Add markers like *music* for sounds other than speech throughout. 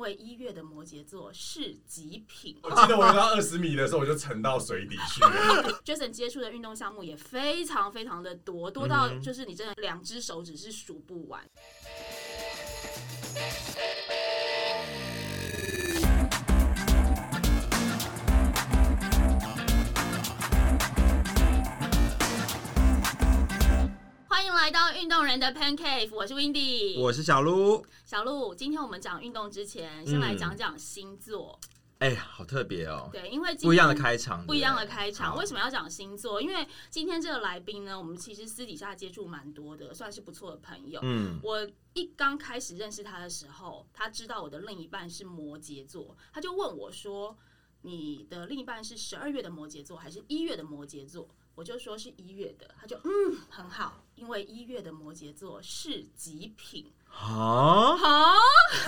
为一月的摩羯座是极品。我记得我游到二十米的时候，我就沉到水底去了。*laughs* Jason 接触的运动项目也非常非常的多，多到就是你真的两只手指是数不完。欢来到运动人的 Pancake，我是 Windy，我是小鹿。小鹿。今天我们讲运动之前，先来讲讲星座。哎、好特别哦，对，因为今天不一样的开场，不一样的开场。好为什么要讲星座？因为今天这个来宾呢，我们其实私底下接触蛮多的，算是不错的朋友。嗯，我一刚开始认识他的时候，他知道我的另一半是摩羯座，他就问我说：“你的另一半是十二月的摩羯座，还是一月的摩羯座？”我就说是一月的，他就嗯很好，因为一月的摩羯座是极品。好，好，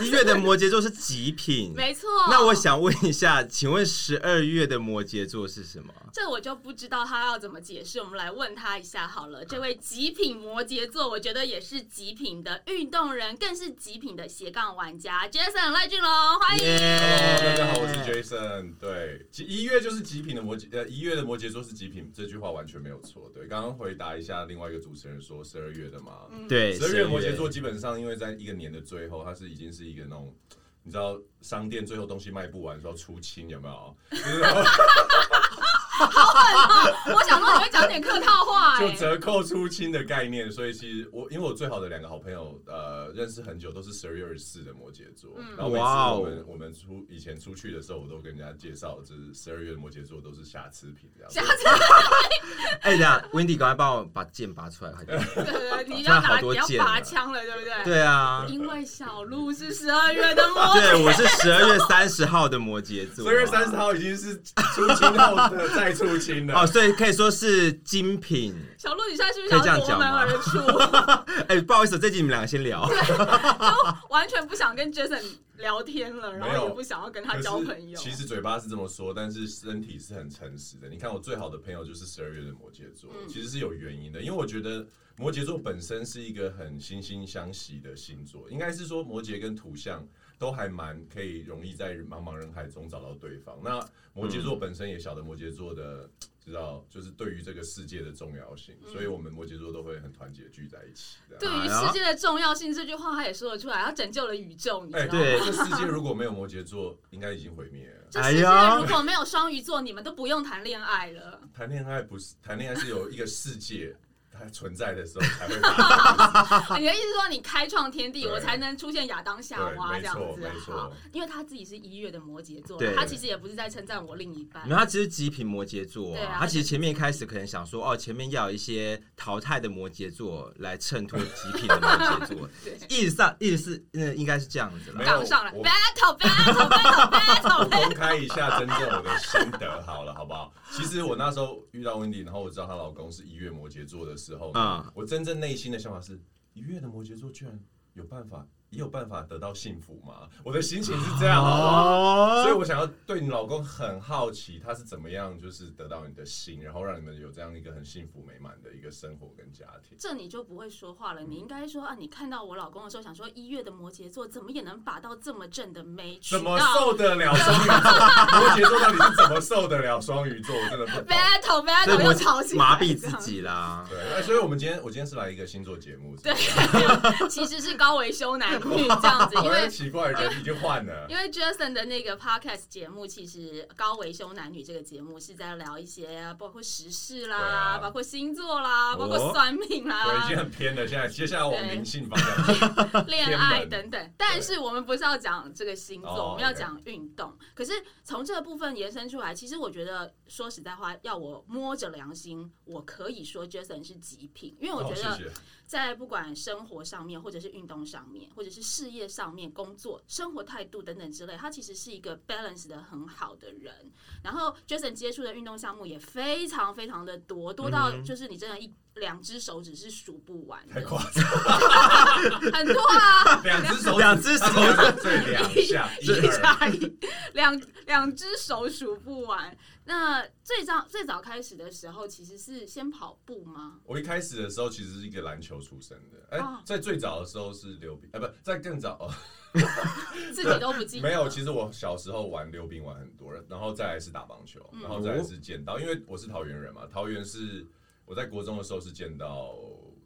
一月的摩羯座是极品，*laughs* 没错。那我想问一下，请问十二月的摩羯座是什么？这我就不知道他要怎么解释，我们来问他一下好了。这位极品摩羯座，我觉得也是极品的运动人，更是极品的斜杠玩家，Jason 赖俊龙，欢迎。Hello，大家好，我是 Jason。对，一月就是极品的摩羯，呃，一月的摩羯座是极品，这句话完全没有错。对，刚刚回答一下另外一个主持人说十二月的嘛，对，十二月摩羯座基本上因为在一个年的最后，它是已经是一个那种。你知道商店最后东西卖不完，的时候出清有没有？就 *laughs* 是 *laughs* 我想说你会讲点客套话、就哎，折扣出清的概念，所以其实我因为我最好的两个好朋友，呃，认识很久，都是十二月二十四的摩羯座。嗯然后每次哇哦我们我们出以前出去的时候，我都跟人家介绍，就是十二月的摩羯座都是瑕疵品这样子。下次哎，等一下，Wendy，赶快帮我把剑拔出来，快点。对对对 *laughs* 你要拿你要拔枪了，对不对？。对啊，因为小鹿是十二月的摩羯，对，我是十二月三十号的摩羯座。十二月三十号已经是出清后的再出清了。哦，所以可以说是精品。小鹿，你现在是不是可以这想夺门而出？*laughs* 哎，不好意思，这集你们两个先聊。就完全不想跟 Jason 聊天了，然后也不想要跟他交朋友。其实嘴巴是这么说，但是身体是很诚实的。你看我最好的朋友就是十二月的摩羯座，嗯其实是有原因的，因为我觉得摩羯座本身是一个很惺惺相惜的星座，应该是说摩羯跟土象都还蛮可以容易在茫茫人海中找到对方。那摩羯座本身也晓得摩羯座的。*clears throat* 知道，就是对于这个世界的重要性，所以我们摩羯座都会很团结聚在一起。对于世界的重要性这句话，他也说得出来，他拯救了宇宙，你知哎，道吗？对这世界如果没有摩羯座，应该已经毁灭了。这世界哎呀如果没有双鱼座，你们都不用谈恋爱了。谈恋爱不是谈恋爱，是有一个世界它存在的时候才会发 *laughs* 生。你的意思说，你开创天地，我才能出现亚当夏娃这样子没错没？错好，因为他自己是一月的摩羯座，他其实也不是在称赞我另一半没。有，他其实极品摩羯座、对啊他其实前面一开始可能想说，哦，前面要有一些淘汰的摩羯座来衬托极品的摩羯座，*laughs* 对意思上意思是，呃，应该是这样子没啦。有杠上了，battle battle battle battle，公开一下真正我的心得好了，好不好？其实我那时候遇到温迪，然后我知道她老公是一月摩羯座的时候，嗯。我真正内心的想法是：一月的摩羯座居然有办法，也有办法得到幸福吗？我的心情是这样，好不好？所以，哦，我想要对你老公很好奇，他是怎么样，就是得到你的心，然后让你们有这样一个很幸福美满的一个生活跟家庭。这你就不会说话了。你应该说啊，你看到我老公的时候，想说一月的摩羯座怎么也能把到这么正的妹，娶怎么受得了双鱼座？*laughs* 摩羯座到底是怎么受得了双鱼座？我真的不。battle battle 又吵起来，麻痹自。己啦。对，哎所以我们今天我今天是来一个星座节目，*laughs* 对，其实是高维修男女这样子，因为奇怪，人已经换了。因为 Jason 的那个 podcast 节目，其实高维修男女这个节目是在聊一些包括时事啦，啊包括星座啦，哦包括算命对，已经，很偏了。现在接下来往灵性方向。*laughs* 恋爱等等。但是我们不是要讲这个星座，哦我们要讲运动。可是从这个部分延伸出来，其实我觉得说实在话，要我摸着良心，我可以说 Jason 是极品，因为我哦，觉得。在不管生活上面，或者是运动上面，或者是事业上面、工作、生活态度等等之类，他其实是一个 balance 的很好的人。然后 Jason 接触的运动项目也非常非常的多，多到就是你真的一两只手指是数不完的，太夸张，很多啊，两只手，两只手对两下，一加一，两两只手数不完。那最早最早开始的时候，其实是先跑步吗？我一开始的时候其实是一个篮球出身的，哎、哦。在最早的时候是溜冰，哎、不在更早。哦，*laughs* 自己都不记得。没有，其实我小时候玩溜冰玩很多，然后再来是打棒球，嗯。然后再来是剑道，因为我是桃园人嘛，桃园是我在国中的时候是剑道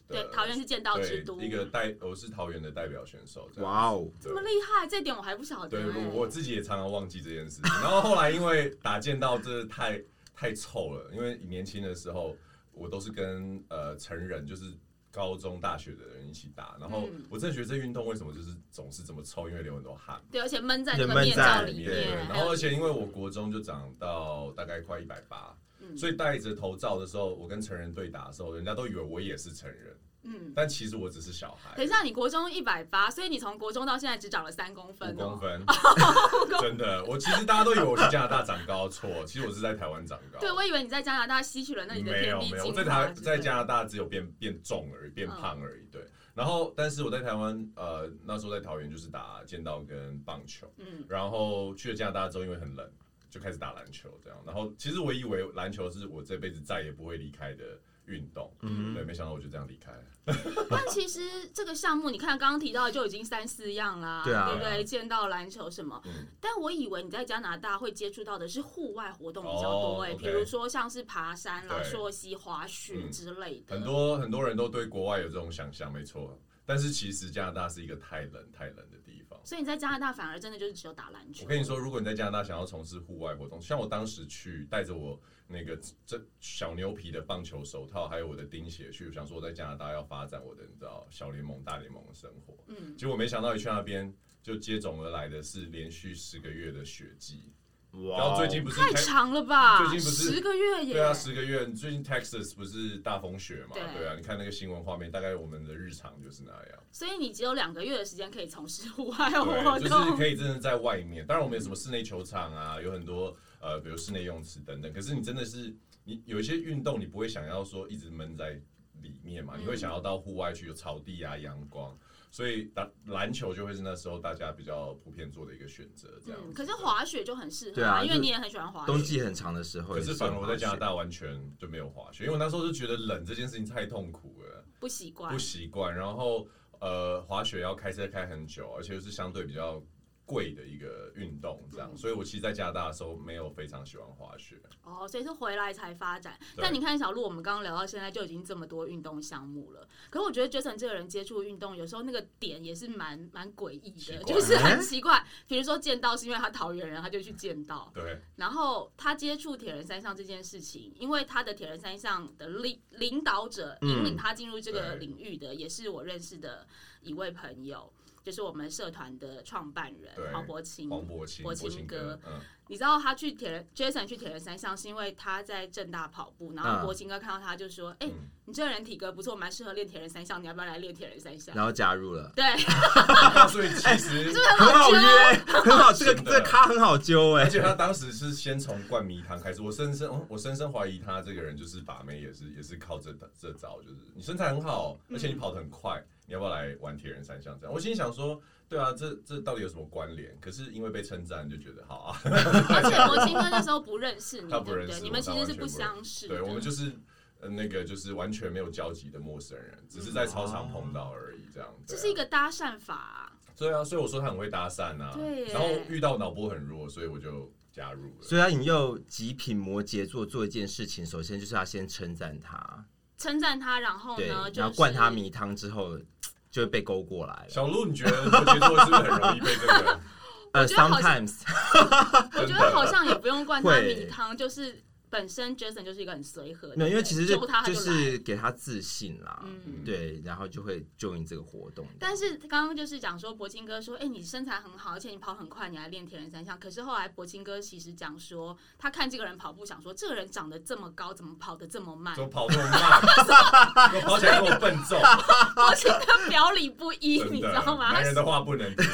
的，对，桃园是剑道之都，一个代，我是桃园的代表选手，哇哦，这么厉害，这点我还不晓得、对，欸。我我自己也常常忘记这件事情。然后后来因为打剑道真的太太臭了，因为年轻的时候我都是跟呃成人，就是高中、大学的人一起打。然后嗯我真的觉得这运动为什么就是总是这么臭，因为流很多汗。对，而且闷在那个面罩在里对，面，然后而且因为我国中就长到大概快一百八，嗯。所以戴着头罩的时候，我跟成人对打的时候，人家都以为我也是成人，嗯，但其实我只是小孩。等一下，你国中一百八，所以你从国中到现在只长了三公分五公哦。*laughs* 分，真的，我其实大家都以为我去加拿大长高，错，其实我是在台湾长高。对，我以为你在加拿大吸取了那里的没有没有，我在台在加拿大只有变变重而已，变胖而已。对，然后但是我在台湾，呃，那时候在桃园就是打剑道跟棒球，嗯，然后去了加拿大之后，因为很冷，就开始打篮球这样。然后其实我以为篮球是我这辈子再也不会离开的运动，嗯对，没想到我就这样离开了。*laughs* 但其实这个项目，你看刚刚提到的就已经三四样啦，对啊不对？见到、篮球什么。嗯，但我以为你在加拿大会接触到的是户外活动比较多哎、哦比如说像是爬山啦、对溯溪、滑雪嗯之类的。很多很多人都对国外有这种想象，没错。但是其实加拿大是一个太冷太冷的地方。所以你在加拿大反而真的就是只有打篮球。我跟你说，如果你在加拿大想要从事户外活动，像我当时去带着我那个这小牛皮的棒球手套，还有我的钉鞋去，我想说我在加拿大要发展我的你知道小联盟、大联盟的生活。嗯，结果没想到一去那边就接踵而来的是连续十个月的雪季，哇然后最近不是太长了吧？最近不是十个月耶？对啊，十个月。最近 Texas 不是大风雪嘛？对对啊，你看那个新闻画面，大概我们的日常就是那样。所以你只有两个月的时间可以从事户外活动，就是。可以真的在外面。当然，我们有什么室内球场啊，有很多呃，比如室内泳池等等。可是你真的是，你有一些运动，你不会想要说一直闷在里面嘛，嗯你会想要到户外去，有草地啊、阳光。所以打篮球就会是那时候大家比较普遍做的一个选择，这样。嗯，可是滑雪就很适合对啊因为你也很喜欢滑雪。冬季很长的时候，可是反而我在加拿大，大完全就没有滑雪，因为我那时候就觉得冷这件事情太痛苦了。不习惯不。习惯，然后呃，滑雪要开车开很久，而且又是相对比较贵的一个运动，这样，嗯所以我其实在加拿大的时候没有非常喜欢滑雪。哦，所以是回来才发展。但你看小鹿，我们刚刚聊到现在就已经这么多运动项目了。可是我觉得 Jason 这个人接触运动，有时候那个点也是蛮蛮诡异的，就是很奇怪。比如说剑道，是因为他桃园人，他就去剑道。对，然后他接触铁人三项这件事情，因为他的铁人三项的领领导者嗯引领他进入这个领域的，也是我认识的一位朋友，就是我们社团的创办人对黄伯清。黄柏清，柏柏清清哥，嗯，你知道他去铁人 Jason 去铁人三项是因为他在正大跑步，然后嗯。国清哥看到他就说：“哎、嗯。你这个人体格不错，蛮适合练铁人三项，你要不要来练铁人三项？然后加入了？”，对，*laughs* 所以其实，很好约，很好，这个这个咖很好揪哎。而，且他当时是先从灌迷汤开始，我深深我深深怀疑他这个人就是把妹，也是也是靠这这招，就是你身材很好，而且你跑得很快，你要不要来玩铁人三项？这样，我心里想说，对啊，这这到底有什么关联？可是因为被称赞，就觉得好啊。*laughs* 而且国清哥那时候不认识你，他不？认识你们其实是不相识的。对，我们就是呃那个就是完全没有交集的陌生人，只是在操场碰到而已，这样。对啊这是一个搭讪法啊、对啊，所以我说他很会搭讪啊。对然后遇到脑波很弱，所以我就加入了。所以要引诱极品摩羯座做一件事情，首先就是要先称赞他，称赞他，然后对呢，，就是然后灌他米汤之后，就会被勾过来了。小鹿，你觉得摩羯座是不是很容易被这个？*laughs* 呃觉得好像，sometimes *laughs* 我觉得好像也不用灌他会迷汤，就是本身 Jason 就是一个很随和的人，没有，因为其实就他他就就是给他自信啦，嗯对，然后就会 join 这个活动。但是刚刚就是讲说，博清哥说，哎、你身材很好，而且你跑很快，你来练铁人三项。可是后来博清哥其实讲说，他看这个人跑步，想说这个人长得这么高，怎么跑得这么慢怎？么跑这么慢？怎么跑起来这么笨重？博清哥表里不一，你知，道吗？他男人的话不能听。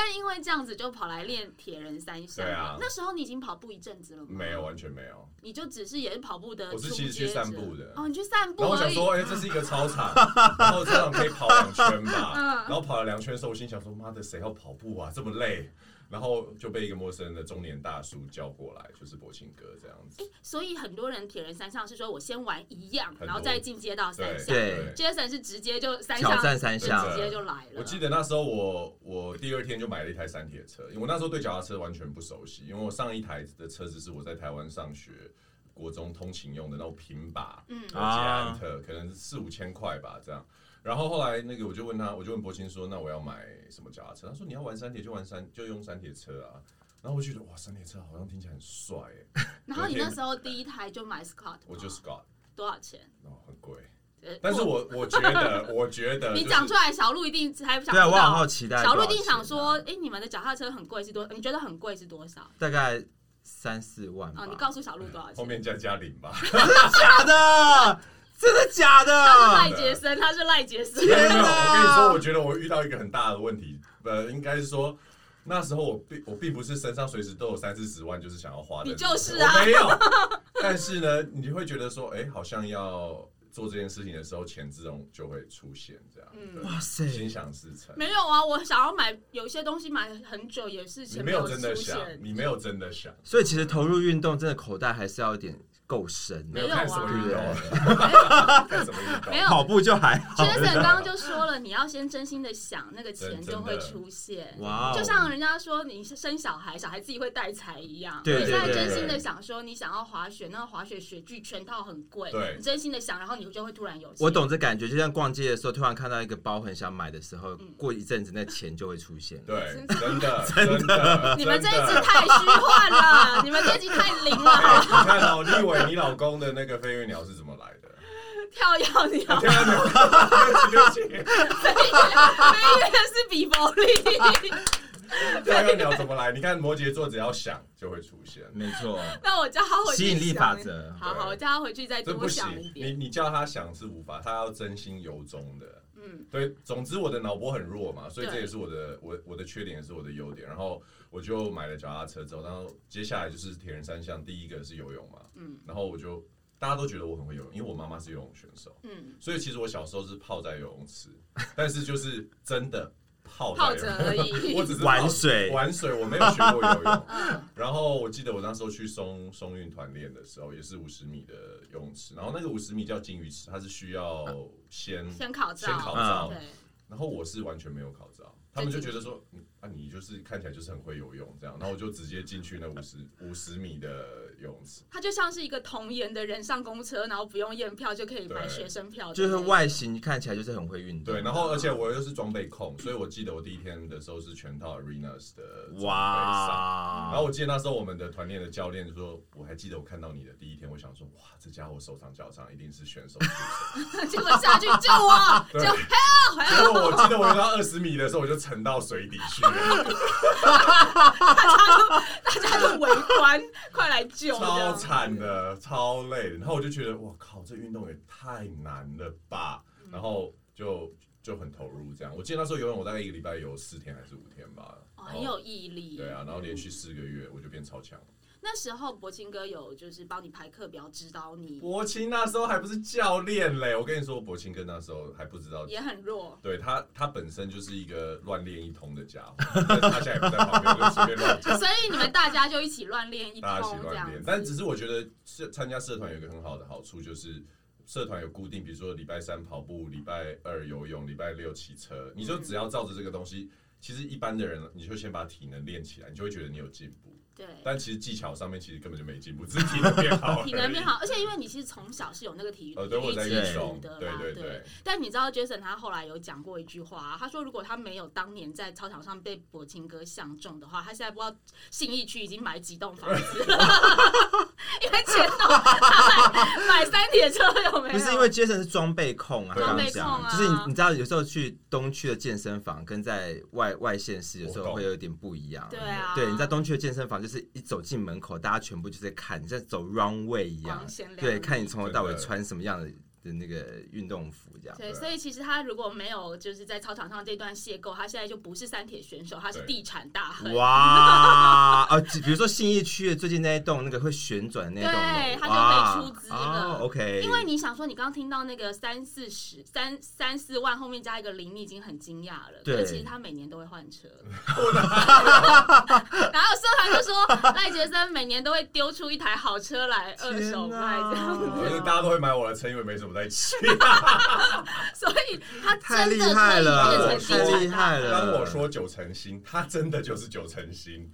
但因为这样子就跑来练铁人三项。对啊那时候你已经跑步一阵子了吗？没有，，完全没有。你就只是也是跑步的我是其实去散步的哦，你去散步。然后我想说，哎、这是一个操场，*laughs* 然后操场可以跑两圈吧。嗯然后跑了两圈的时候，我心想说，妈的，谁要跑步啊，这么累？然后就被一个陌生的中年大叔叫过来，就是博清哥这样子。所以很多人铁人三项是说我先玩一样，然后再进阶到三项。对 Jason 是直接就三项挑战三项直接就来了。我记得那时候我我第二天就买了一台三铁车，因为我那时候对脚踏车完全不熟悉，因为我上一台的车子是我在台湾上学国中通勤用的那种平把，嗯的捷安特，可能四五千块吧这样。然后后来那个我就问他，我就问博清说，那我要买什么脚踏车？他说你要玩山铁就玩山就用三铁车啊。然后我就觉得哇，山铁车好像听起来很帅哎，*laughs* 然后你那时候第一台就买 Scott，我就 Scott 多少钱？哦很贵，呃但是我我觉得我觉得、*laughs* 你就是讲出来，小鹿一定还想对啊，我好好。期待。小鹿一定想说，，哎，你们的脚踏车很贵是多？你觉得很贵是多少？大概三四万吧。哦，你告诉小鹿多少钱后钱？面加加零吧。*laughs* 假的？真的假的他是赖？杰森，他是赖杰森。没有我跟你说，我觉得我遇到一个很大的问题，呃，应该是说那时候我并我并不是身上随时都有三四十万，就是想要花的，你就是啊没有。*laughs* 但是呢，你就会觉得说，哎、好像要做这件事情的时候，钱自动就会出现，这样，嗯哇塞心想事成。没有啊，我想要买有一些东西买很久，也是钱没有真的想，你没有真的想，所以其实投入运动，真的口袋还是要一点够深。没有啊看什么运动，没 *laughs* 看什么运动，没有跑步就还好。Jason 刚刚就说了，你要先真心的想，那个钱就会出现。哇哦就像人家说你是生小孩，小孩自己会带财一样。对你现在真心的想说，你想要滑雪，那个滑雪雪具全套很贵。对你真心的想，然后你就会突然有钱。我懂这感觉，就像逛街的时候，突然看到一个包很想买的时候，嗯过一阵子那钱就会出现。对，真 *laughs* 真的 *laughs* 真的，你们这一集太虚幻了，你们这一集太灵了，哎你看哦，你以为你老公的那个飞跃鸟是怎么来的？跳跃你好，天啊，对不起对不起。飞跃是比佛利。跳跃鸟怎么来？你看摩羯座只要想就会出现，没错，那我叫他回去吸引力法则好好，我叫他回去再多想一点。你。你叫他想是无法，他要真心由衷的。嗯，对，总之我的脑波很弱嘛，所以这也是我的我我的缺点，也是我的优点。然后我就买了脚踏车之后，然后接下来就是铁人三项，第一个是游泳嘛，嗯。然后我就大家都觉得我很会游泳，因为我妈妈是游泳选手，嗯，所以其实我小时候是泡在游泳池，但是就是真的泡着而已。*laughs* 我只是玩水。玩水，我没有学过游泳。嗯 *laughs* 然后我记得我那时候去松松韵团练的时候，也是五十米的游泳池，然后那个五十米叫金鱼池，它是需要先先考照，先考照，然后我是完全没有考照，他们就觉得说，嗯啊，你就是看起来就是很会游泳这样，然后我就直接进去那五十五十米的游泳池，它就像是一个童颜的人上公车，然后不用验票就可以买学生票就，是外形看起来就是很会运动。对，然后而且我又是装备控，所以我记得我第一天的时候是全套 Arenas 的。哇，然后我记得那时候我们的团练的教练就说，我还记得我看到你的第一天，我想说，哇，这家伙手长脚长，一定是选手出身。*laughs* 结果下去救我，*laughs* 对就 help 结果我记得我游到二十米的时候，我就沉到水底去了，大家就围观，快来救，这超样惨的，超累的。然后我就觉得，哇靠，这运动也太难了吧！嗯然后就就很投入这样。我记得那时候游泳，我大概一个礼拜游四天还是五天吧。哦，很有毅力，对啊，然后连续四个月，我就变超强。那时候博清哥有就是帮你排课表，指导你，博清那时候还不是教练嘞，我跟你说，博清哥那时候还不知道也很弱，对他，他本身就是一个乱练一通的家伙，但他现在也不在旁边，我就随便乱讲，*laughs* 所以你们大家就一起乱练一通大家一起。乱练但只是我觉得社参加社团有一个很好的好处，就是社团有固定，比如说礼拜三跑步，礼拜二游泳，礼拜六骑车，你就只要照着这个东西。其实一般的人，你就先把体能练起来，你就会觉得你有进步。对，但其实技巧上面其实根本就没进步，只是体能变好。体能变好，而且因为你其实从小是有那个体育呃，对，我在运动，的啦，对对对。但你知道，Jason 他后来有讲过一句话、啊，他说如果他没有当年在操场上被柏青哥相中的话，他现在不知道信义区已经买几栋房子了，*laughs* *laughs* 因为钱都买买三铁车有没有？不是因为 Jason 是装备控啊，装备刚刚讲控啊就是你你知道有时候去东区的健身房跟在外外县市有时候会有点不一样。对啊，对，你在东区的健身房，就是一走进门口，大家全部就在看，你在走 runway 一样。对，看你从头到尾穿什么样的的的那个运动服这样。对，所以其实他如果没有就是在操场上这段邂逅，他现在就不是三铁选手，他是地产大亨。哇啊！比如说信义区的最近那一栋那个会旋转那栋对，他哇就被出资哦了。OK，因为你想说，你刚刚听到那个三四十三三四万后面加一个零，你已经很惊讶了。对其实他每年都会换车。*laughs* 然后社团就说赖杰森每年都会丢出一台好车来二手卖这样天哪我觉得大家都会买我的车，因为没什么在骑。所以他太厉真的可以害了变成地太厉。害了当我说九成新，他真的就是九成新。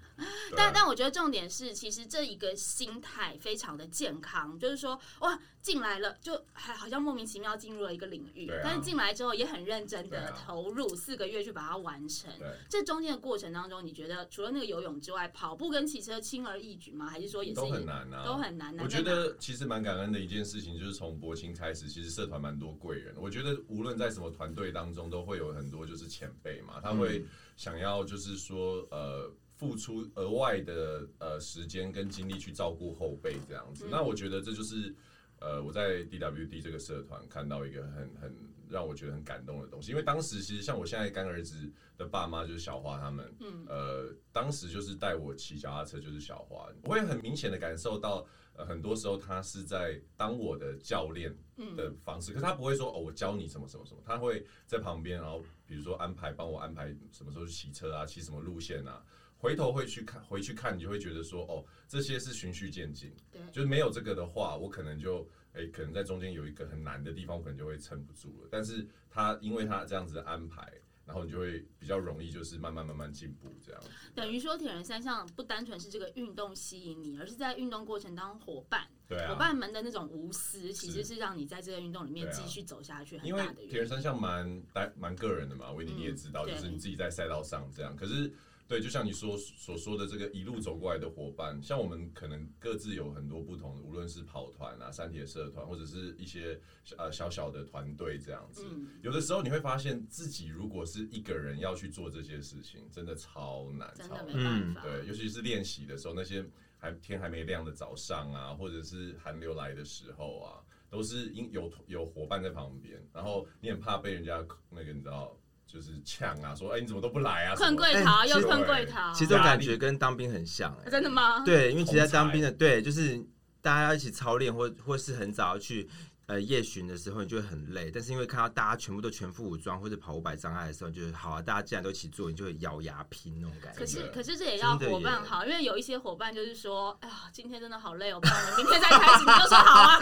但但我觉得重点是，其实这一个心态非常的健康，就是说哇进来了，就还好像莫名其妙进入了一个领域，啊但是进来之后也很认真的投入四个月去把它完成。对，这中间的过程当中，你觉得除了那个游泳之外，跑步跟骑车轻而易举吗？还是说也是都很难啊，都很难？难我觉得其实蛮感恩的一件事情，就是从博青开始，其实社团蛮多贵人。我觉得无论在什么团队当中，都会有很多就是前辈嘛，他会想要就是说呃付出额外的呃时间跟精力去照顾后辈这样子。嗯那我觉得这就是呃我在 DWD 这个社团看到一个很很让我觉得很感动的东西，因为当时其实像我现在干儿子的爸妈就是小花他们，嗯呃，当时就是带我骑脚踏车，就是小花，我会很明显的感受到，呃，很多时候他是在当我的教练嗯的方式，可是他不会说哦，我教你什么什么什么，他会在旁边，然后比如说安排帮我安排什么时候去骑车啊，骑什么路线啊，回头会去看，回去看，你就会觉得说哦，这些是循序渐进，对就是没有这个的话，我可能就哎、可能在中间有一个很难的地方，我可能就会撑不住了。但是他因为他这样子的安排，然后你就会比较容易，就是慢慢慢慢进步这样。等于说铁人三项不单纯是这个运动吸引你，而是在运动过程当伙伴，对啊，伙伴们的那种无私，其实是是让你在这个运动里面继续走下去很大的原因。铁人三项蛮单蛮个人的嘛，维尼你也知道，嗯就是你自己在赛道上这样。可是对，就像你说所说的这个一路走过来的伙伴，像我们可能各自有很多不同的，无论是跑团啊、山铁社团，或者是一些呃小小的团队这样子。嗯，有的时候你会发现自己如果是一个人要去做这些事情，真的超难，真的没超难。办法。对，尤其是练习的时候，那些还天还没亮的早上啊，或者是寒流来的时候啊，都是因有有伙伴在旁边，然后你很怕被人家那个你知道，就是呛啊，说哎、你怎么都不来啊？困什么柜逃又困柜逃，其实这种感觉跟当兵很像、哎，真的吗？对，因为其实在当兵的，对，就是大家要一起操练，或或是很早要去呃夜巡的时候，你就会很累。但是因为看到大家全部都全副武装或者跑五百障碍的时候，就是好啊，大家既然都一起做，你就会咬牙拼那种感觉。可是可是这也要伙伴好，因为有一些伙伴就是说，哎呀，今天真的好累哦，不然我们明天再开始，你就说好啊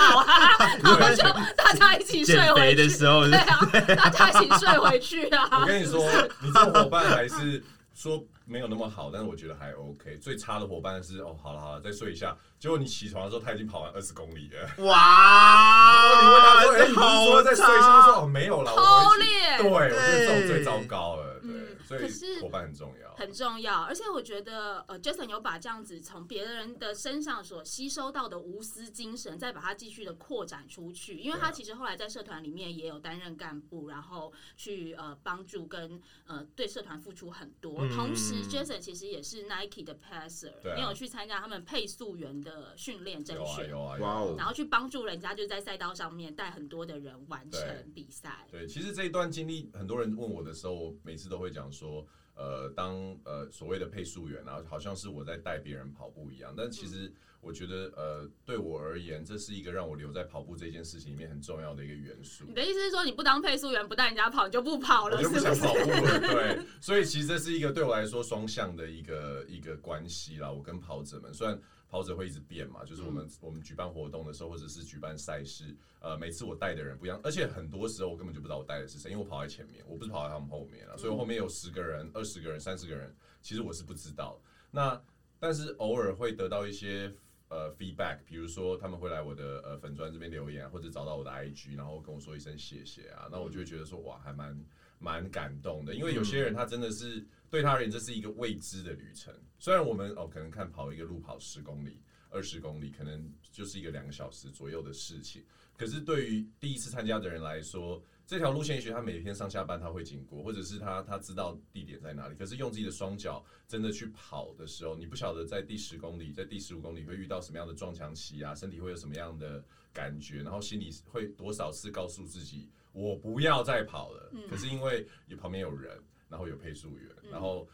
大家一起睡回去。的时候，对啊，大家一起睡回去啊。我跟你说，你这个伙伴还是说没有那么好，但是我觉得还 OK。最差的伙伴是哦，好了好了，再睡一下。结果你起床的时候，他已经跑完二十公里了。哇，你问他说：“哎、这你不是说在睡？”他差说：“哦，没有了，偷我回去。”练对，我觉得这种最糟糕了。对，嗯所以是伙伴很重要。很重要，而且我觉得，呃，Jason 有把这样子从别人的身上所吸收到的无私精神，再把它继续的扩展出去。因为他其实后来在社团里面也有担任干部，然后去呃帮助跟呃对社团付出很多。嗯同时，Jason 其实也是 Nike 的 passer，你有去参加他们配速员的训练甄有啊选。有啊，哇哦有啊然后去帮助人家，就在赛道上面带很多的人完成比赛。对，其实这一段经历，很多人问我的时候，我每次都会讲说，呃，当呃所谓的配速员然后，好像是我在带别人跑步一样。但其实我觉得，呃，对我而言，这是一个让我留在跑步这件事情里面很重要的一个元素你。的意思是说，你不当配速员，不带人家跑，你就不跑了，我就不？想 *laughs* 跑步了，对，所以其实这是一个对我来说双向的一个一个关系啦。我跟跑者们，虽然跑者会一直变嘛，就是我们、我们举办活动的时候，或者是举办赛事，呃，每次我带的人不一样，而且很多时候我根本就不知道我带的是谁，因为我跑在前面，我不是跑在他们后面啊，所以我后面有十个人、二十个人、三十个人，其实我是不知道。那但是偶尔会得到一些呃 feedback，比如说他们会来我的呃粉砖这边留言啊，或者找到我的 IG，然后跟我说一声谢谢啊，那我就会觉得说哇，还蛮蛮感动的，因为有些人他真的是对他而言这是一个未知的旅程。虽然我们哦可能看跑一个路跑十公里，二十公里，可能就是一个两个小时左右的事情。可是对于第一次参加的人来说，这条路线也许他每天上下班他会经过，或者是他他知道地点在哪里。可是用自己的双脚真的去跑的时候，你不晓得在第十公里、在第十五公里会遇到什么样的撞墙期啊，身体会有什么样的感觉，然后心里会多少次告诉自己我不要再跑了。可是因为你旁边有人，然后有配速员，然后。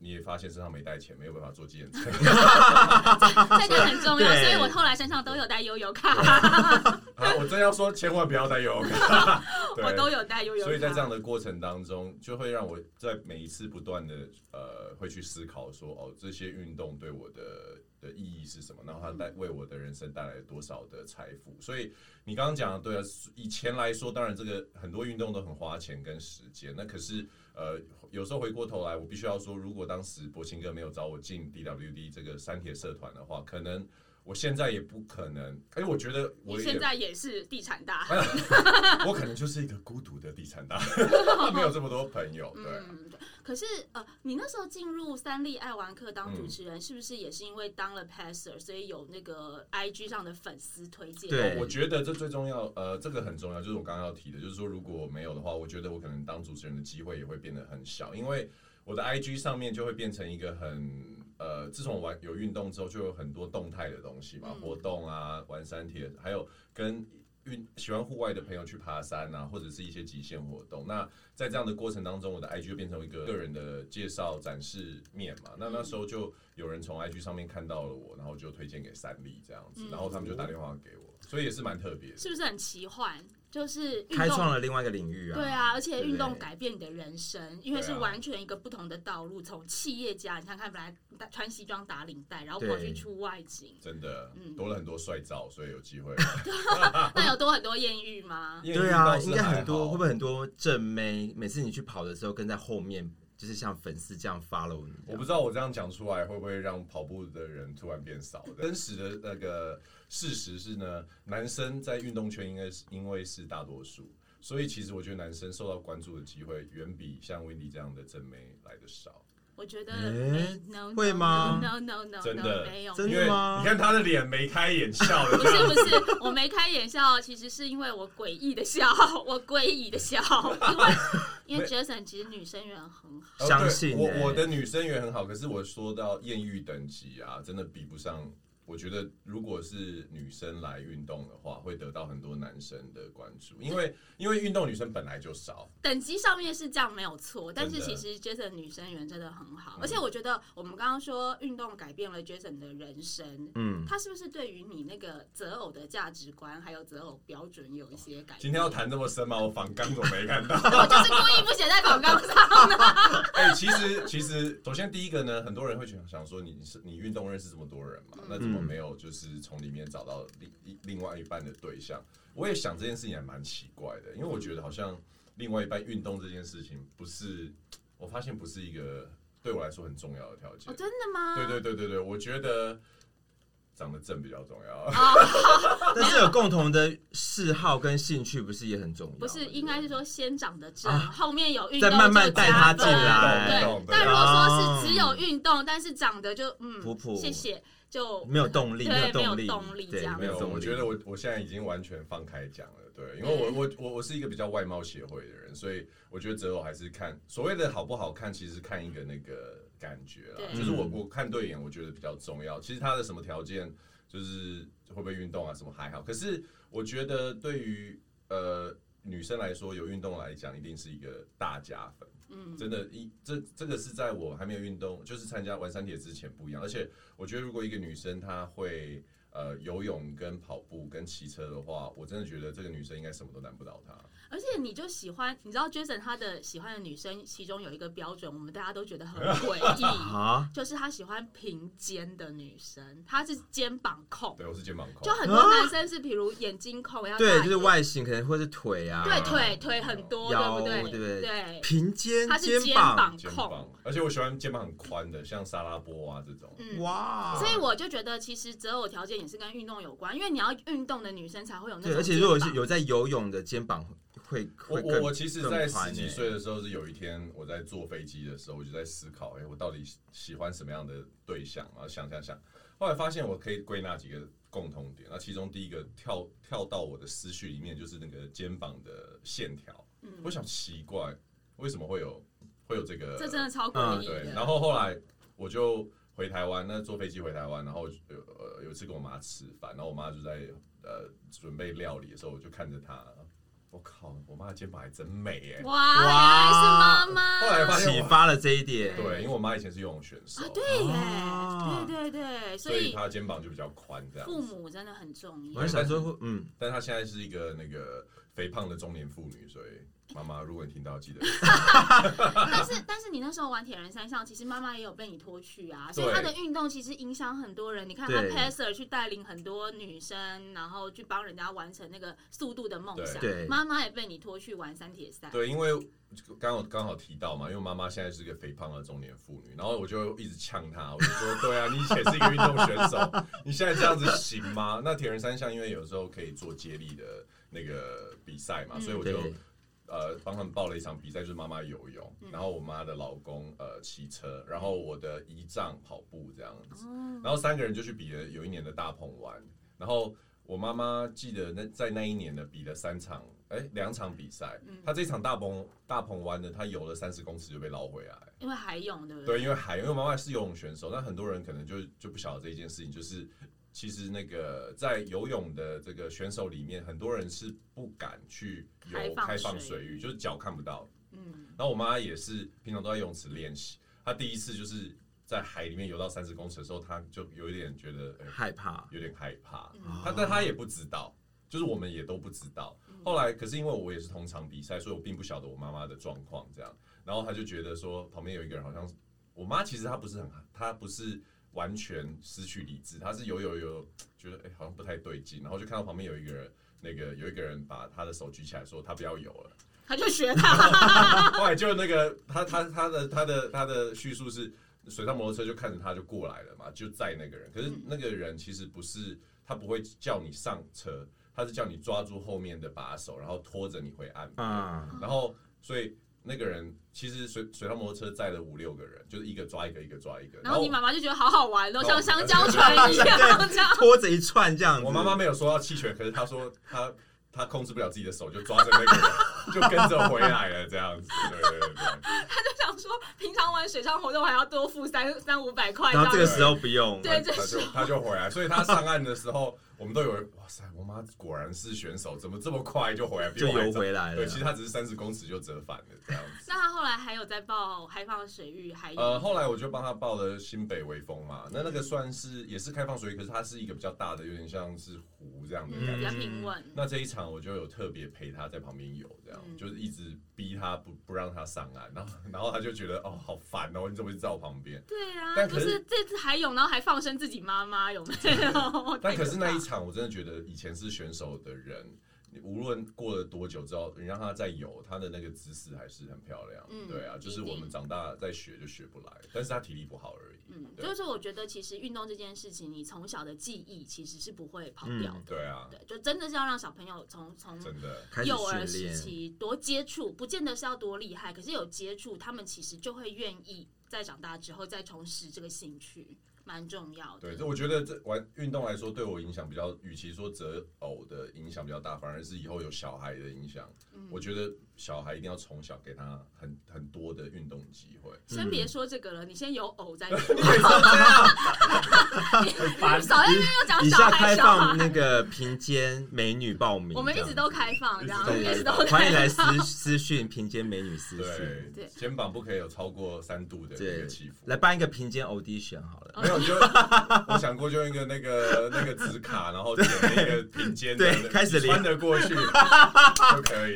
你也发现身上没带钱，没有办法做纪念车，*laughs* 这点很重要，所以我后来身上都有带悠游卡。啊，我真要说，千万不要带悠游卡。*laughs* 我都有带悠游卡。所以在这样的过程当中，就会让我在每一次不断的呃，会去思考说，哦，这些运动对我的的意义是什么？然后它带为我的人生带来多少的财富？所以你刚刚讲的对啊，以前来说，当然这个很多运动都很花钱跟时间，那可是。呃，有时候回过头来，我必须要说，如果当时博清哥没有找我进 DWD 这个三铁社团的话，可能我现在也不可能。哎，我觉得我现在也是地产大，*laughs* 我可能就是一个孤独的地产大，*laughs* 没有这么多朋友。对。可是呃，你那时候进入三立爱玩客当主持人，是不是也是因为当了 passer，所以有那个 IG 上的粉丝推荐？对，我觉得这最重要。呃，这个很重要，就是我刚刚要提的，就是说如果没有的话，我觉得我可能当主持人的机会也会变得很小，因为我的 IG 上面就会变成一个很呃，自从玩有运动之后，就有很多动态的东西嘛，活动啊，玩山铁，还有跟。运喜欢户外的朋友去爬山啊，或者是一些极限活动。那在这样的过程当中，我的 IG 就变成一个个人的介绍展示面嘛。那那时候就有人从 IG 上面看到了我，然后就推荐给三立这样子，然后他们就打电话给我，所以也是蛮特别。是不是很奇幻？就是开创了另外一个领域啊！对啊，而且运动改变你的人生，因为是完全一个不同的道路。从企业家，你看看本来穿西装打领带，然后跑去出外景，真的，嗯，多了很多帅照，所以有机会。*laughs* 那有多很多艳遇吗？对啊，应该很多。会不会很多正妹？每次你去跑的时候，跟在后面。就是像粉丝这样 follow 你，我不知道我这样讲出来会不会让跑步的人突然变少。真实的那个事实是呢，男生在运动圈应该是因为是大多数，所以其实我觉得男生受到关注的机会远比像 Wendy 这样的正妹来的少。我觉得会吗？No No No，真的？没有，真的吗？你看他的脸眉开眼笑的，*laughs* 不是不是，我眉开眼笑，其实是因为我诡异的笑，*laughs* 我诡异的笑，*laughs* 因为因为 Jason 其实女生缘很好，相信我我的女生缘很好，可是我说到艳遇等级啊，真的比不上。我觉得，如果是女生来运动的话，会得到很多男生的关注，因为因为运动女生本来就少。等级上面是这样没有错，但是其实 Jason 女生缘真的很好，而且我觉得我们刚刚说运动改变了 Jason 的人生，嗯，他是不是对于你那个择偶的价值观还有择偶标准有一些改变？今天要谈这么深吗？我仿纲怎么没看到？*laughs* 我就是故意不写在仿纲上的。*laughs* 哎，其实其实，首先第一个呢，很多人会想想说，你是你运动认识这么多人嘛？那我没有，就是从里面找到另一另外一半的对象。我也想这件事情还蛮奇怪的，因为我觉得好像另外一半运动这件事情，不是我发现不是一个对我来说很重要的条件。哦，真的吗？对对对对对，我觉得长得正比较重要。*laughs* 但是有共同的嗜好跟兴趣，不是也很重要？不是，应该是说先长得正，后面有运动，再慢慢带他进来。对，但如果说是只有运动，但是长得就嗯，普普，谢谢。就没有动力，没有动力，动力这样。没有，我觉得我我现在已经完全放开讲了，对，因为我我我我是一个比较外貌协会的人，所以我觉得择偶还是看所谓的好不好看，其实看一个那个感觉啦，就是我我看对眼，我觉得比较重要。其实他的什么条件，就是会不会运动啊，什么还好。可是我觉得对于呃女生来说，有运动来讲，一定是一个大加分。嗯，真的，一这这个是在我还没有运动，就是参加玩山铁之前不一样。而且我觉得，如果一个女生她会呃游泳、跟跑步、跟骑车的话，我真的觉得这个女生应该什么都难不倒她。而且你就喜欢，你知道 Jason 他的喜欢的女生，其中有一个标准，我们大家都觉得很 *laughs* 诡异啊，就是他喜欢平肩的女生，他是肩膀控。对，我是肩膀控。就很多男生是，比如眼睛控，要对，就是外形可能会是腿啊，对，腿腿很多，对不对？对对？平肩，他是肩膀控，而且我喜欢肩膀很宽的，像沙拉波啊这种。哇！所以我就觉得，其实择偶条件也是跟运动有关，因为你要运动的女生才会有那种。对，而且如果是有在游泳的肩膀。会我会我我其实，在十几岁的时候，是有一天我在坐飞机的时候，我就在思考，哎、我到底喜喜欢什么样的对象？然后想想想，后来发现我可以归纳几个共同点。那其中第一个跳跳到我的思绪里面，就是那个肩膀的线条。嗯我想奇怪，为什么会有会有这个？这真的超诡嗯对，然后后来我就回台湾，那坐飞机回台湾，然后有呃有一次跟我妈吃饭，然后我妈就在呃准备料理的时候，我就看着她，我靠，我妈的肩膀还真美耶。哇，原来是妈妈。后来发现我启发了这一点。对，因为我妈以前是游泳选手，啊，对哦耶，对对对，所以她的肩膀就比较宽这样父。母真的很重要我还。想说，嗯，但她现在是一个那个肥胖的中年妇女，所以妈妈，如果你听到，记得 *laughs* 但是但是你那时候玩铁人三项，其实妈妈也有被你拖去啊，所以对她的运动其实影响很多人。你看她对 passer 去带领很多女生，然后去帮人家完成那个速度的梦想。对妈妈也被你拖去玩三铁三。对，因为刚好刚好提到嘛，因为妈妈现在是个肥胖的中年妇女，然后我就一直呛她，我就说，对啊，你以前是一个运动选手，你现在这样子行吗？那铁人三项因为有时候可以做接力的那个比赛嘛，嗯所以我就呃帮他们报了一场比赛，就是妈妈游泳，嗯然后我妈的老公呃骑车，然后我的姨丈跑步这样子，哦，然后三个人就去比了有一年的大鹏湾，然后我妈妈记得那在那一年呢比了三场，哎两场比赛，嗯她这场大鹏大鹏湾呢，她游了三十公尺就被捞回来。因为海泳，对不对？对，因为海，因为妈妈是游泳选手，但很多人可能就就不晓得这一件事情，就是其实那个在游泳的这个选手里面，很多人是不敢去游开放水水域，就是脚看不到。嗯，然后我妈也是平常都在游泳池练习，她第一次就是在海里面游到三十公尺的时候，她就有一点觉得、哎害怕。有点害怕，嗯她但她也不知道，就是我们也都不知道。后来可是因为我也是同场比赛，所以我并不晓得我妈妈的状况这样，然后她就觉得说旁边有一个人好像是我妈，其实她不是很她不是完全失去理智，他是有有有觉得哎、好像不太对劲，然后就看到旁边有一个人。那个有一个人把他的手举起来说他不要游了，他就学他。*laughs* 后来就那个他他他的他的他的叙述是水上摩托车就看着他就过来了嘛，就载那个人。可是那个人其实不是他不会叫你上车，他是叫你抓住后面的把手，然后拖着你回岸边。啊，然后所以那个人其实水水上摩托车载了五六个人，就是一个抓一个，一个抓一个。然后你妈妈就觉得好好玩哦，然后像香蕉船一样 *laughs* 这样。拖着一串这样。我妈妈没有说要弃权，可是她说她她控制不了自己的手，就抓着那个人 *laughs* 就跟着回来了，这样子。对对对她就。想说平常玩水上活动还要多付三三五百块，然后这个时候不用，对这他就他就回来，所以他上岸的时候，我们都以为哇塞，我妈果然是选手，怎么这么快就回来，就游回来了。对，其实她只是三十公尺就折返了这样子。那她后来还有在报开放水域海泳，呃，后来我就帮她报了新北微风嘛，那那个算是也是开放水域，可是它是一个比较大的，有点像是湖这样的感比较觉。平稳。那这一场我就有特别陪她在旁边游，这样、嗯就是一直逼她不不让她上岸，然后然后她就觉得哦好烦哦，你怎么一直在我旁边？对啊，但可是是这次还泳，然后还放生自己妈妈，有没有？*laughs* 但可是那一场，我真的觉得以前是选手的人，你无论过了多久之后，你让他再游，他的那个姿势还是很漂亮。嗯对啊，就是我们长大再学就学不来，但是他体力不好而已。嗯，就是，我觉得其实运动这件事情，你从小的记忆其实是不会跑掉的。对啊，对，就真的是要让小朋友从从真的。幼儿时，期多接触，不见得是要多厉害，可是有接触，他们其实就会愿意在长大之后再重拾这个兴趣，蛮重要的。对，这我觉得这玩运动来说，对我影响比较，与其说择偶的影响比较大，反而是以后有小孩的影响。嗯我觉得小孩一定要从小给他很很多的运动机会。先别说这个了，你先有偶再说。*laughs* 把 *laughs* 少在那边又讲以下小孩小开放孩，那个平间美女报名，我们一直都开放，这样一直都一直都开放欢迎来放私私讯平肩美女私对讯，，对肩膀不可以有超过三度的那对个起伏。来办一个平肩 audition 好了。没有，就 *laughs* 我想过就用一个那个那个纸卡，然后点那个平肩的，对开始连穿得过去就可以。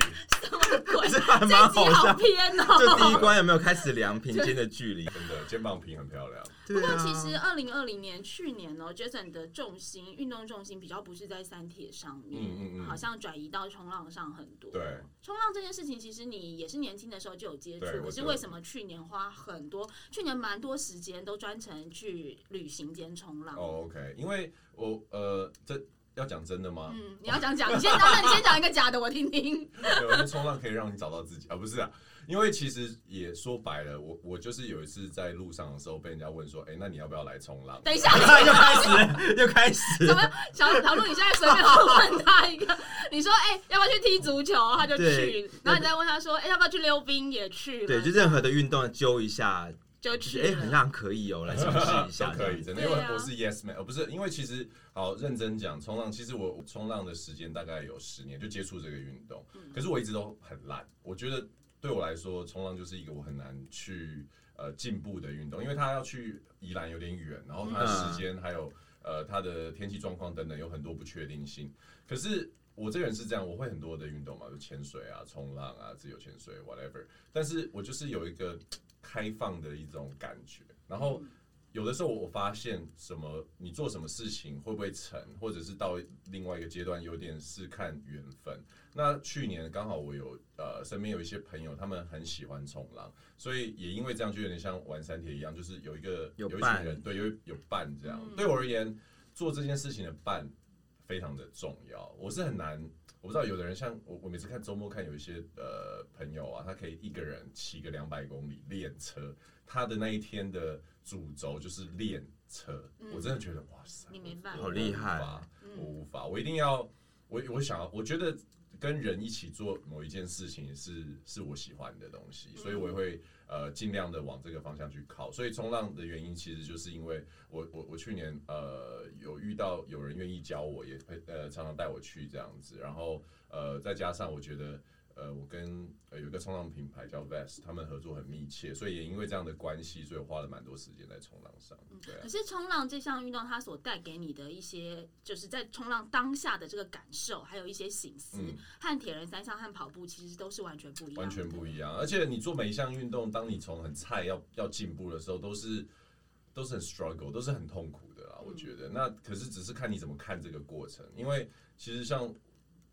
鬼，*laughs* 这还这蛮好笑。偏就哦。第一关有没有开始量平 *laughs* 肩的距离？真的肩膀平很漂亮。不过其实二零二零年去年哦，Jason 的重心运动重心比较不是在三铁上面，嗯嗯嗯好像转移到冲浪上很多。对，冲浪这件事情，其实你也是年轻的时候就有接触可是就为什么去年花很多，去年蛮多时间都专程去旅行兼冲浪？哦，OK，因为我呃，这要讲真的吗？嗯，你要讲讲，你先，那 *laughs* 你先讲一个假的，我听听。对，我觉得冲浪可以让你找到自己啊，不是啊，因为其实也说白了，我我就是有一次在路上的时候被人家问说，哎、那你要不要来冲浪？等一下，*laughs* 又开始，又开始怎。么小小鹿？你现在随便问他一个，*laughs* 你说哎、要不要去踢足球？他就去对，然后你再问他说，哎、要不要去溜冰？也去了，对，就任何的运动揪一下，就就是哎。很像可以哦，来尝试一下，*laughs* 可以，真的，因为我是 yes man，呃，不是，因为其实好认真讲，冲浪，其实我冲浪的时间大概有十年，就接触这个运动，嗯可是我一直都很烂。我觉得对我来说，冲浪就是一个我很难去呃进步的运动，因为它要去宜兰有点远，然后它的时间还有呃它的天气状况等等有很多不确定性。可是我这个人是这样，我会很多的运动嘛，就潜水啊、冲浪啊、自由潜水 whatever，但是我就是有一个开放的一种感觉，然后。有的时候我发现什么，你做什么事情会不会成，或者是到另外一个阶段，有点是看缘分。那去年刚好我有呃身边有一些朋友，他们很喜欢冲浪，所以也因为这样，就有点像玩三铁一样，就是有一个有一群人，对，有有伴这样。嗯对我而言，做这件事情的伴非常的重要。我是很难，我不知道有的人像我，我每次看周末看有一些呃朋友啊，他可以一个人骑个两百公里练车，他的那一天的主轴就是练车，嗯我真的觉得哇塞，你没办法好厉害我无法嗯我无法，我一定要，我我想要，我觉得跟人一起做某一件事情是是我喜欢的东西，所以我也会呃尽量的往这个方向去靠。所以冲浪的原因其实就是因为我我我去年呃有遇到有人愿意教我，也会呃常常带我去这样子，然后呃再加上我觉得。呃，我跟呃有一个冲浪品牌叫 Vest，他们合作很密切，所以也因为这样的关系，所以我花了蛮多时间在冲浪上。对啊可，是冲浪这项运动，它所带给你的一些，就是在冲浪当下的这个感受，还有一些醒思，嗯和铁人三项和跑步其实都是完全不一样，完全不一样。而且你做每一项运动，当你从很菜要要进步的时候，都是都是很 struggle，都是很痛苦的啊。我觉得，那可是只是看你怎么看这个过程。因为其实像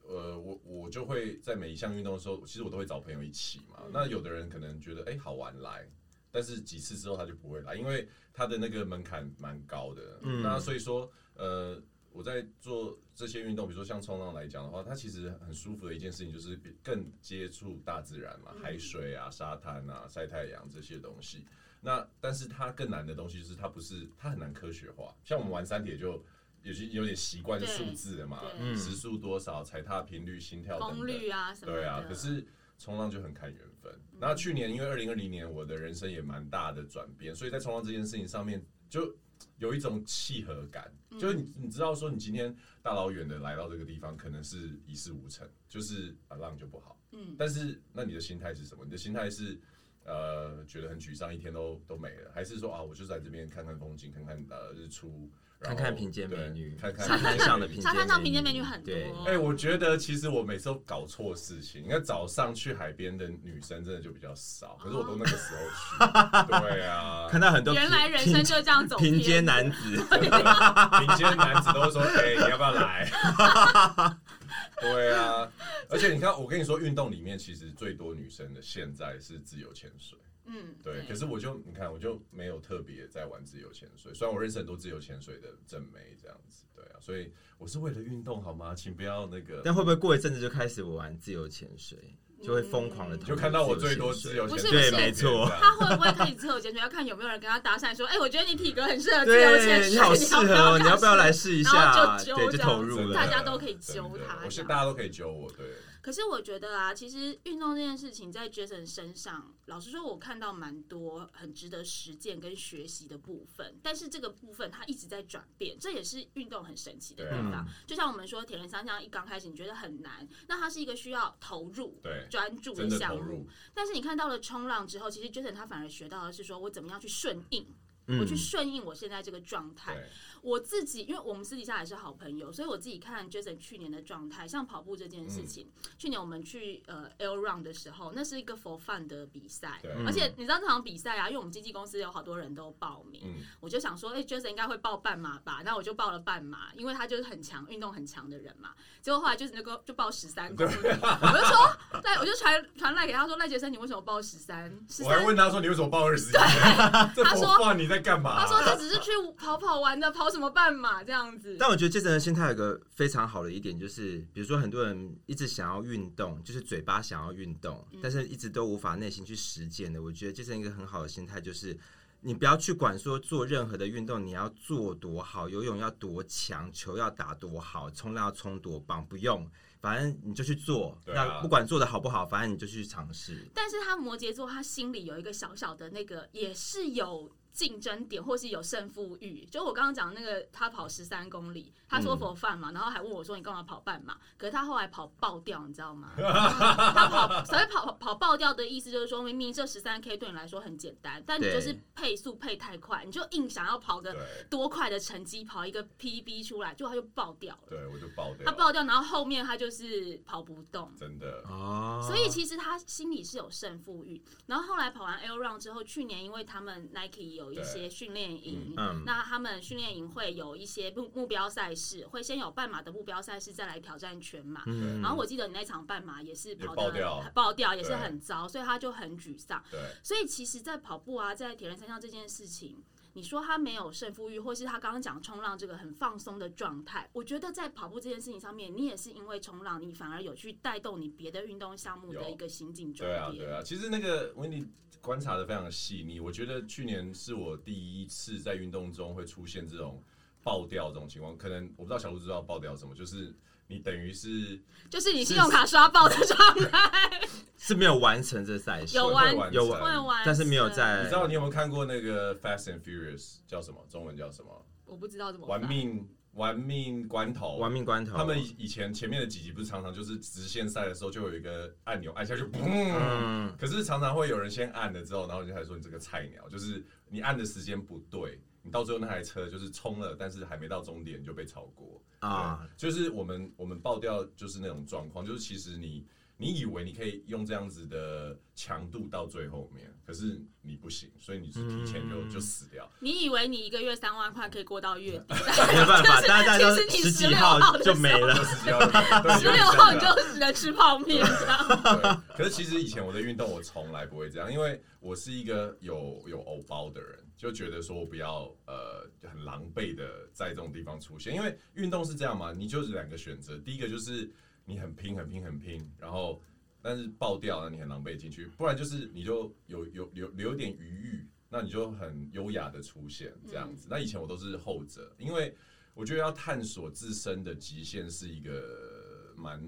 呃，我我就会在每一项运动的时候，其实我都会找朋友一起嘛。嗯那有的人可能觉得哎、好玩来，但是几次之后他就不会来，因为他的那个门槛蛮高的。嗯那所以说呃。我在做这些运动，比如说像冲浪来讲的话，它其实很舒服的一件事情就是比更接触大自然嘛，嗯海水啊、沙滩啊、晒太阳这些东西。那但是它更难的东西就是它不是它很难科学化，像我们玩三铁就有些有点习惯数字的嘛，时速多少、踩踏频率、心跳等等。功率啊什么的，对啊，可是冲浪就很看缘分。那去年因为二零二零年我的人生也蛮大的转变，所以在冲浪这件事情上面就有一种契合感，嗯。就是你你知道说你今天大老远的来到这个地方，可能是一事无成，就是啊浪就不好。嗯，但是那你的心态是什么？你的心态是呃觉得很沮丧，一天都都没了，还是说啊我就在这边看看风景，看看呃日出，看看平间美女对看看沙滩上的平沙滩上平间美女很多，对哎、我觉得其实我每次都搞错事情。你看早上去海边的女生真的就比较少，可是我都那个时候去。*laughs* 对啊，*laughs* 看到很多原来人生就这样走平偏间男子，真的民间男子都会说：“哎、你要不要来？” *laughs* 对啊，而且你看，我跟你说，运动里面其实最多女生的现在是自由潜水。嗯，对，可是我就你看，我就没有特别在玩自由潜水。虽然我认识很多自由潜水的正妹这样子，对啊，所以我是为了运动好吗？请不要那个。但会不会过一阵子就开始玩自由潜水，就会疯狂的？你就看到我最多自由潜水，对，没错。他会不会开始自由潜水？要看有没有人跟他搭讪说：“哎、我觉得你体格很适合自由潜水，你好适合哦，你要不要来试一下？就揪对，就投入了。大家都可以揪他是大家都可以揪我，对。可是我觉得啊，其实运动这件事情在 Jason 身上，老实说，我看到蛮多很值得实践跟学习的部分。但是这个部分它一直在转变，这也是运动很神奇的地方。啊就像我们说铁人三项一刚开始你觉得很难，那它是一个需要投入、对专注真的项目。，但是你看到了冲浪之后，其实 Jason 他反而学到的是说我怎么样去顺应，嗯我去顺应我现在这个状态。对，我自己，因为我们私底下也是好朋友，所以我自己看 Jason 去年的状态，像跑步这件事情，嗯去年我们去呃 L Run 的时候，那是一个 for fun 的比赛，而且你知道这场比赛啊，因为我们经纪公司有好多人都报名，嗯，我就想说，哎、j a s o n 应该会报半马吧？那我就报了半马，因为他就是很强，运动很强的人嘛。结果后来就是那个就报十三公里，我就说赖，我就传传赖给他说，赖杰森，你为什么报十三？我还问他说：“你为什么报二十一？*laughs* 这他说你在在干嘛？他说这只是去跑跑玩的，跑什么办嘛这样子。但我觉得健身的心态有个非常好的一点，就是比如说很多人一直想要运动，就是嘴巴想要运动，但是一直都无法内心去实践的。我觉得健身一个很好的心态就是。你不要去管说做任何的运动你要做多好，游泳要多强，球要打多好，冲浪要冲多棒，不用，反正你就去做。啊那不管做的好不好，反正你就去尝试。但是他摩羯座，他心里有一个小小的那个，也是有竞争点，或是有胜负欲。就我刚刚讲那个，他跑十三公里，他说嗯佛饭嘛，然后还问我说你干嘛跑半马？可是他后来跑爆掉，你知道吗？*laughs* 他跑所谓跑跑爆掉的意思就是说，明明这十三 K 对你来说很简单，但你就是配速配太快，你就硬想要跑个多快的成绩，跑一个 PB 出来，结果他就爆掉了。对，我就爆掉，他爆掉，然后后面他就是跑不动。真的，哦所以其实他心里是有胜负欲，然后后来跑完 L round 之后，去年因为他们 Nike 有一些训练营，嗯那他们训练营会有一些目目标赛事，会先有半马的目标赛事，再来挑战全马。嗯然后我记得你那场半马也是跑的爆掉爆掉，也是很糟，所以他就很沮丧。对，所以其实，在跑步啊，在铁人三项这件事情，你说他没有胜负欲，或是他刚刚讲冲浪这个很放松的状态，我觉得在跑步这件事情上面，你也是因为冲浪，你反而有去带动你别的运动项目的一个心境转对啊，变。对啊。其实那个温妮观察的非常细腻，我觉得去年是我第一次在运动中会出现这种爆掉这种情况。可能我不知道小鹿知道爆掉什么，就是你等于是就是你信用卡刷爆的状态，是没有完成这赛事，有会完有会完，但是没有在你知道你有没有看过那个《Fast and Furious》叫什么？中文叫什么？我不知道怎么玩命玩命关头。玩命关头。他们以以前前面的几集不是常常就是直线赛的时候就有一个按钮按下去，砰！嗯，可是常常会有人先按了之后，然后就开始说你这个菜鸟，就是你按的时间不对，你到最后那台车就是冲了，但是还没到终点就被超过啊，就是我们我们爆掉就是那种状况，就是其实你你以为你可以用这样子的强度到最后面，可是你不行，所以你是提前就、嗯就死掉。你以为你一个月三万块可以过到月底，*laughs* 没有办法，大家都 *laughs* 其实你十几16号就没了。十六号你就只能吃泡面这样。*laughs* 对，可是其实以前我的运动我从来不会这样，因为我是一个有有偶包的人，就觉得说我不要呃很狼狈的在这种地方出现，因为运动是这样嘛，你就是两个选择，第一个就是你很拼很拼很拼，然后但是爆掉了你很狼狈进去，不然就是你就有有留留点余裕，那你就很优雅的出现这样子。那以前我都是后者，因为我觉得要探索自身的极限是一个蛮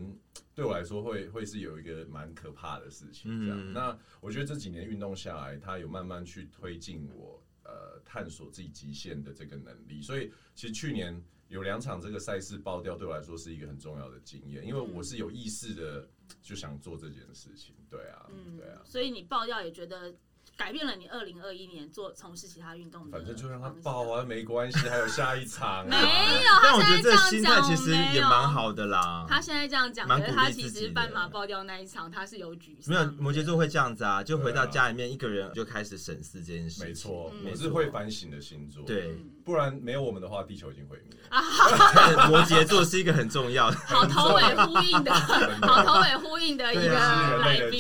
对我来说会会是有一个蛮可怕的事情。这样，嗯那我觉得这几年运动下来，它有慢慢去推进我呃探索自己极限的这个能力。所以其实去年有两场这个赛事爆掉，对我来说是一个很重要的经验，因为我是有意识的就想做这件事情。对啊，嗯对啊，所以你爆掉也觉得改变了你二零二一年做从事其他运动的反正就让它爆啊，没关系，还有下一场、啊。没有，*laughs* 但我觉得这心态讲其实也蛮。好的啦。他现在这样讲，蛮鼓可是他其实斑马爆掉那一场，他是有沮丧没有。摩羯座会这样子啊，就回到家里面一个人就开始审视这件事情。没错，嗯我是会反省的星座。，对，嗯不然没有我们的话，地球已经毁灭。但 *laughs* 摩羯座是一个很重要的、好头尾呼应的，好头尾呼应的一个。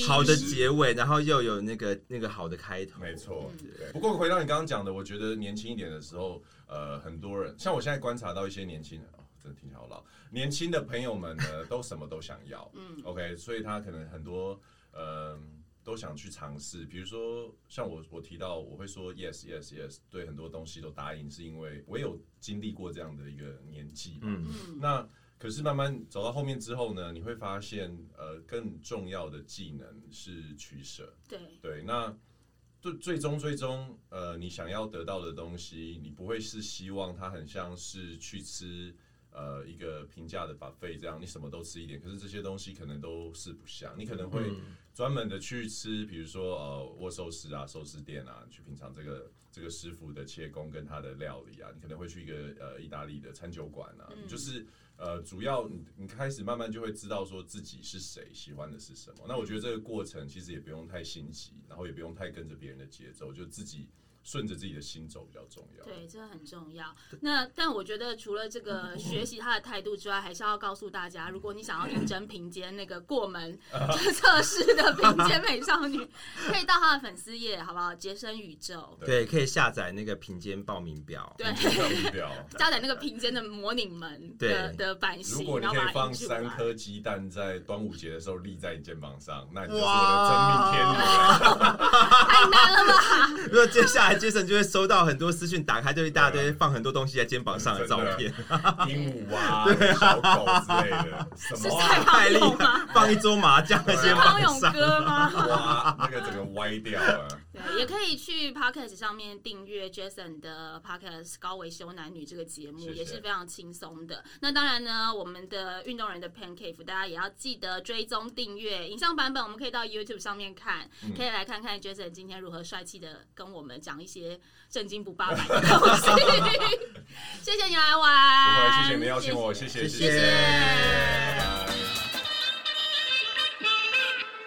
好的结尾，然后又有那个那个好的开头。没错。不过回到你刚刚讲的，我觉得年轻一点的时候，呃，很多人像我现在观察到一些年轻人，哦，真的听起来好老。年轻的朋友们呢，都什么都想要。嗯 OK，所以他可能很多呃都想去尝试，比如说像我我提到我会说 yes yes yes，对很多东西都答应，是因为我有经历过这样的一个年纪嘛。嗯，嗯，那可是慢慢走到后面之后呢，你会发现呃更重要的技能是取舍。对，对，那最最终最终，呃，你想要得到的东西，你不会是希望它很像是去吃呃一个平价的 buffet 这样，你什么都吃一点，可是这些东西可能都四不像，你可能会嗯专门的去吃，比如说呃握寿司啊、寿司店啊，去品尝这个这个师傅的切工跟他的料理啊，你可能会去一个呃意大利的餐酒馆啊，嗯就是。呃，主要你你开始慢慢就会知道说自己是谁，喜欢的是什么。那我觉得这个过程其实也不用太心急，然后也不用太跟着别人的节奏，就自己顺着自己的心走比较重要。对，这个很重要。那但我觉得除了这个学习他的态度之外，还是要告诉大家，如果你想要应征评监那个过门 *laughs* 测试的评监美少女，可以到他的粉丝页，好不好？杰森宇宙，对，可以下载那个评鉴报名表。对，报名表。*laughs* 加载那个评监的模拟门的的版型，如果你可以放三颗鸡蛋在端午节的时候立在你肩膀上，那你就是我的真命天女。*laughs* 太难了吧？如果接下来杰森就会收到很多私讯，打开就一大堆放很多东西在肩膀上的照片，*laughs* 鹦鹉啊、小狗之类的，什么太厉害，放一桌麻将在肩膀上，歌吗？哇，那个整个歪掉了。对，也可以去 Podcast 上面订阅 Jason 的 Podcast《高维修男女》这个节目，也是非常轻松的。那当然呢，我们的运动人的 Pancake，大家也要记得追踪订阅。影像版本我们可以到 YouTube 上面看，可以来看看 Jason 今天如何帅气的跟我们讲一些正经不八百的东西。*laughs* 谢谢你来玩，不会，谢谢你邀请我，谢谢，谢谢。